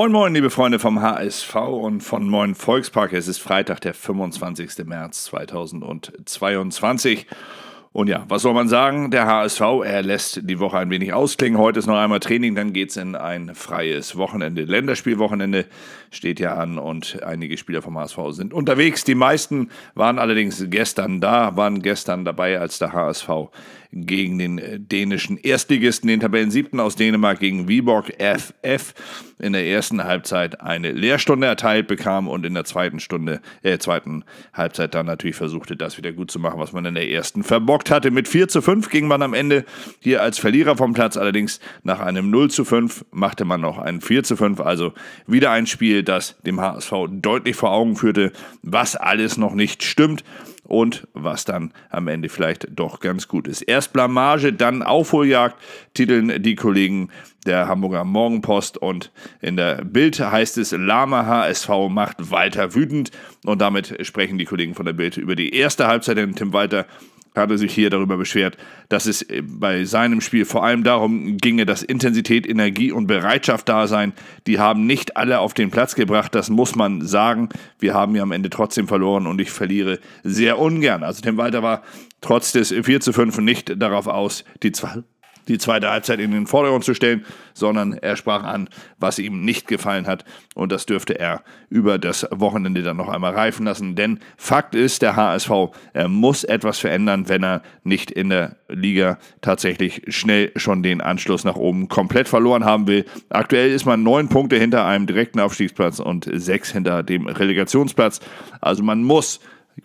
Moin Moin, liebe Freunde vom HSV und von Moin Volkspark. Es ist Freitag, der 25. März 2022. Und ja, was soll man sagen? Der HSV, er lässt die Woche ein wenig ausklingen. Heute ist noch einmal Training, dann geht es in ein freies Wochenende. Länderspielwochenende steht ja an und einige Spieler vom HSV sind unterwegs. Die meisten waren allerdings gestern da, waren gestern dabei, als der HSV gegen den äh, dänischen Erstligisten, den Tabellen siebten aus Dänemark gegen Viborg FF in der ersten Halbzeit eine Lehrstunde erteilt bekam und in der zweiten Stunde, äh, zweiten Halbzeit dann natürlich versuchte, das wieder gut zu machen, was man in der ersten verbockt hatte. Mit 4 zu 5 ging man am Ende hier als Verlierer vom Platz, allerdings nach einem 0 zu 5 machte man noch ein 4 zu 5, also wieder ein Spiel, das dem HSV deutlich vor Augen führte, was alles noch nicht stimmt und was dann am Ende vielleicht doch ganz gut ist. Erst Blamage, dann Aufholjagd, titeln die Kollegen der Hamburger Morgenpost. Und in der Bild heißt es, Lama HSV macht Walter wütend. Und damit sprechen die Kollegen von der Bild über die erste Halbzeit, denn Tim Walter hatte sich hier darüber beschwert, dass es bei seinem Spiel vor allem darum ginge, dass Intensität, Energie und Bereitschaft da sein. Die haben nicht alle auf den Platz gebracht, das muss man sagen. Wir haben ja am Ende trotzdem verloren und ich verliere sehr ungern. Also Tim Walter war trotz des 4 zu 5 nicht darauf aus, die zwei die zweite Halbzeit in den Vordergrund zu stellen, sondern er sprach an, was ihm nicht gefallen hat. Und das dürfte er über das Wochenende dann noch einmal reifen lassen. Denn Fakt ist, der HSV, er muss etwas verändern, wenn er nicht in der Liga tatsächlich schnell schon den Anschluss nach oben komplett verloren haben will. Aktuell ist man neun Punkte hinter einem direkten Aufstiegsplatz und sechs hinter dem Relegationsplatz. Also man muss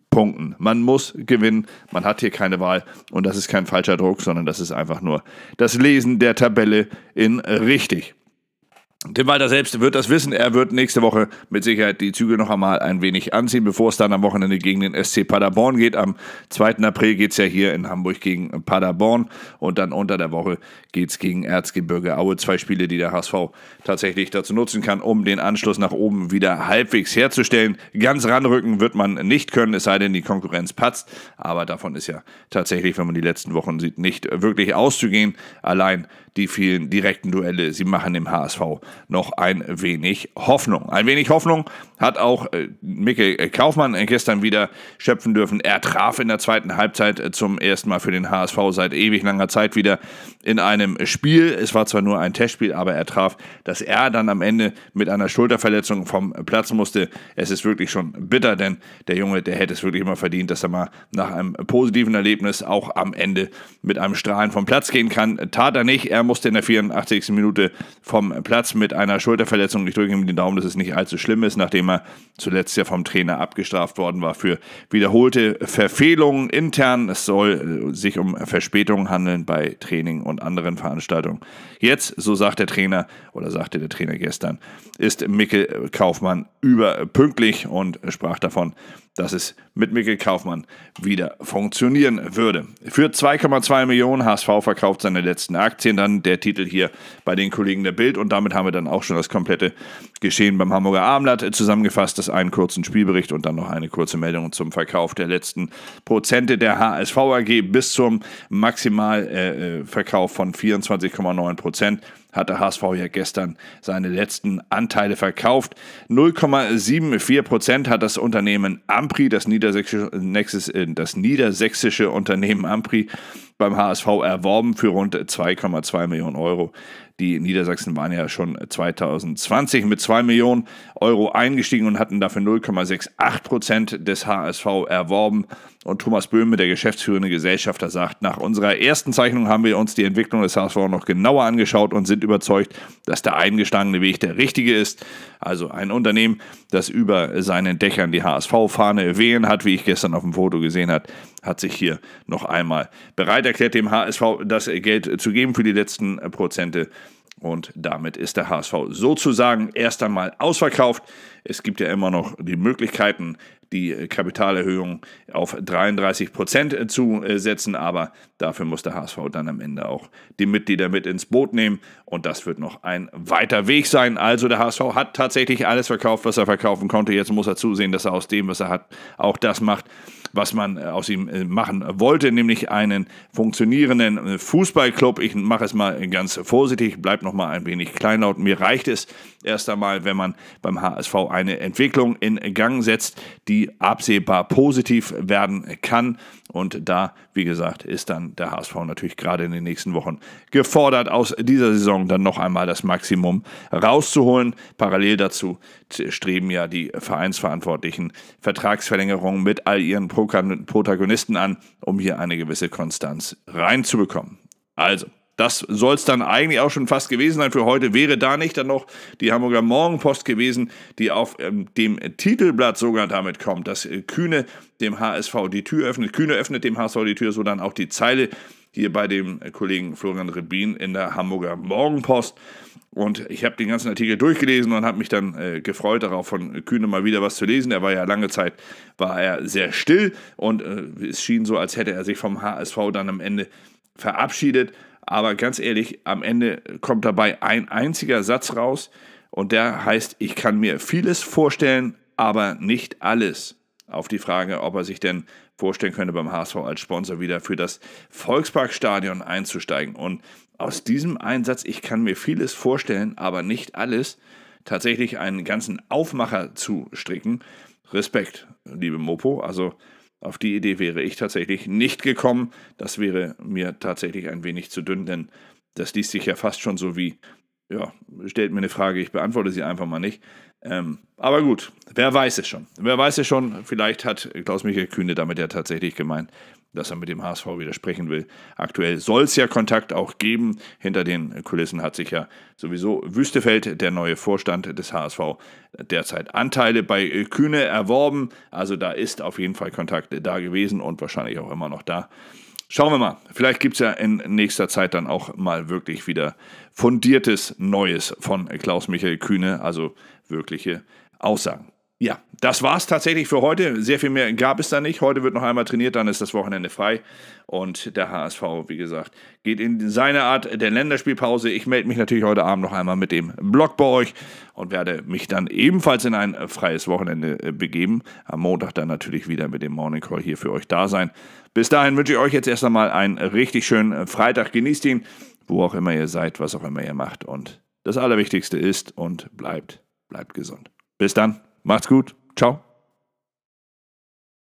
punkten. Man muss gewinnen. Man hat hier keine Wahl. Und das ist kein falscher Druck, sondern das ist einfach nur das Lesen der Tabelle in richtig. Tim Walter selbst wird das wissen. Er wird nächste Woche mit Sicherheit die Züge noch einmal ein wenig anziehen, bevor es dann am Wochenende gegen den SC Paderborn geht. Am 2. April geht es ja hier in Hamburg gegen Paderborn und dann unter der Woche geht es gegen Erzgebirge Aue. Zwei Spiele, die der HSV tatsächlich dazu nutzen kann, um den Anschluss nach oben wieder halbwegs herzustellen. Ganz ranrücken wird man nicht können, es sei denn, die Konkurrenz patzt. Aber davon ist ja tatsächlich, wenn man die letzten Wochen sieht, nicht wirklich auszugehen. Allein die vielen direkten Duelle, sie machen dem HSV noch ein wenig Hoffnung. Ein wenig Hoffnung hat auch äh, Mikkel Kaufmann gestern wieder schöpfen dürfen. Er traf in der zweiten Halbzeit äh, zum ersten Mal für den HSV seit ewig langer Zeit wieder in einem Spiel. Es war zwar nur ein Testspiel, aber er traf, dass er dann am Ende mit einer Schulterverletzung vom Platz musste. Es ist wirklich schon bitter, denn der Junge, der hätte es wirklich immer verdient, dass er mal nach einem positiven Erlebnis auch am Ende mit einem Strahlen vom Platz gehen kann. Tat er nicht. Er musste in der 84. Minute vom Platz mit einer Schulterverletzung. Ich drücke ihm den Daumen, dass es nicht allzu schlimm ist, nachdem er zuletzt ja vom Trainer abgestraft worden war für wiederholte Verfehlungen intern. Es soll sich um Verspätungen handeln bei Training und anderen Veranstaltungen. Jetzt, so sagt der Trainer oder sagte der Trainer gestern, ist Mikkel Kaufmann überpünktlich und sprach davon, dass es mit Mikkel Kaufmann wieder funktionieren würde. Für 2,2 Millionen HSV verkauft seine letzten Aktien, dann. Der Titel hier bei den Kollegen der Bild. Und damit haben wir dann auch schon das komplette Geschehen beim Hamburger Abendblatt zusammengefasst, das einen kurzen Spielbericht und dann noch eine kurze Meldung zum Verkauf der letzten Prozente der HSV AG bis zum Maximalverkauf äh, von 24,9 Prozent hat der HSV ja gestern seine letzten Anteile verkauft. 0,74 Prozent hat das Unternehmen Ampri, das niedersächsische, äh, das niedersächsische Unternehmen Ampri, beim HSV erworben für rund 2,2 Millionen Euro. Die Niedersachsen waren ja schon 2020 mit 2 Millionen Euro eingestiegen und hatten dafür 0,68 Prozent des HSV erworben. Und Thomas Böhme, der geschäftsführende Gesellschafter, sagt, nach unserer ersten Zeichnung haben wir uns die Entwicklung des HSV noch genauer angeschaut und sind überzeugt, dass der eingestangene Weg der richtige ist. Also ein Unternehmen, das über seinen Dächern die HSV-Fahne wehen hat, wie ich gestern auf dem Foto gesehen habe, hat sich hier noch einmal bereit erklärt, dem HSV das Geld zu geben für die letzten Prozente. Und damit ist der HSV sozusagen erst einmal ausverkauft. Es gibt ja immer noch die Möglichkeiten, die Kapitalerhöhung auf 33 Prozent zu setzen, aber dafür muss der HSV dann am Ende auch die Mitglieder mit ins Boot nehmen und das wird noch ein weiter Weg sein. Also der HSV hat tatsächlich alles verkauft, was er verkaufen konnte. Jetzt muss er zusehen, dass er aus dem, was er hat, auch das macht, was man aus ihm machen wollte, nämlich einen funktionierenden Fußballclub. Ich mache es mal ganz vorsichtig, bleibt noch mal ein wenig kleinlaut. Mir reicht es erst einmal, wenn man beim HSV eine Entwicklung in Gang setzt, die absehbar positiv werden kann. Und da, wie gesagt, ist dann der HSV natürlich gerade in den nächsten Wochen gefordert, aus dieser Saison dann noch einmal das Maximum rauszuholen. Parallel dazu streben ja die Vereinsverantwortlichen Vertragsverlängerungen mit all ihren Protagonisten an, um hier eine gewisse Konstanz reinzubekommen. Also, das soll es dann eigentlich auch schon fast gewesen sein für heute. Wäre da nicht dann noch die Hamburger Morgenpost gewesen, die auf ähm, dem Titelblatt sogar damit kommt, dass äh, Kühne dem HSV die Tür öffnet. Kühne öffnet dem HSV die Tür, so dann auch die Zeile hier bei dem Kollegen Florian Rebin in der Hamburger Morgenpost. Und ich habe den ganzen Artikel durchgelesen und habe mich dann äh, gefreut darauf, von Kühne mal wieder was zu lesen. Er war ja lange Zeit, war er sehr still und äh, es schien so, als hätte er sich vom HSV dann am Ende verabschiedet. Aber ganz ehrlich, am Ende kommt dabei ein einziger Satz raus und der heißt, ich kann mir vieles vorstellen, aber nicht alles. Auf die Frage, ob er sich denn vorstellen könnte, beim HSV als Sponsor wieder für das Volksparkstadion einzusteigen. Und aus diesem Einsatz, ich kann mir vieles vorstellen, aber nicht alles, tatsächlich einen ganzen Aufmacher zu stricken. Respekt, liebe Mopo. Also auf die Idee wäre ich tatsächlich nicht gekommen. Das wäre mir tatsächlich ein wenig zu dünn, denn das liest sich ja fast schon so wie, ja, stellt mir eine Frage, ich beantworte sie einfach mal nicht. Ähm, aber gut, wer weiß es schon. Wer weiß es schon, vielleicht hat Klaus-Michael Kühne damit ja tatsächlich gemeint, dass er mit dem HSV widersprechen will. Aktuell soll es ja Kontakt auch geben. Hinter den Kulissen hat sich ja sowieso Wüstefeld, der neue Vorstand des HSV, derzeit Anteile bei Kühne erworben. Also da ist auf jeden Fall Kontakt da gewesen und wahrscheinlich auch immer noch da. Schauen wir mal. Vielleicht gibt es ja in nächster Zeit dann auch mal wirklich wieder fundiertes Neues von Klaus-Michael Kühne, also wirkliche Aussagen. Ja, das war es tatsächlich für heute. Sehr viel mehr gab es da nicht. Heute wird noch einmal trainiert, dann ist das Wochenende frei. Und der HSV, wie gesagt, geht in seine Art der Länderspielpause. Ich melde mich natürlich heute Abend noch einmal mit dem Blog bei euch und werde mich dann ebenfalls in ein freies Wochenende äh, begeben. Am Montag dann natürlich wieder mit dem Morning Call hier für euch da sein. Bis dahin wünsche ich euch jetzt erst einmal einen richtig schönen Freitag. Genießt ihn, wo auch immer ihr seid, was auch immer ihr macht. Und das Allerwichtigste ist und bleibt, bleibt gesund. Bis dann. Macht's gut. Ciao.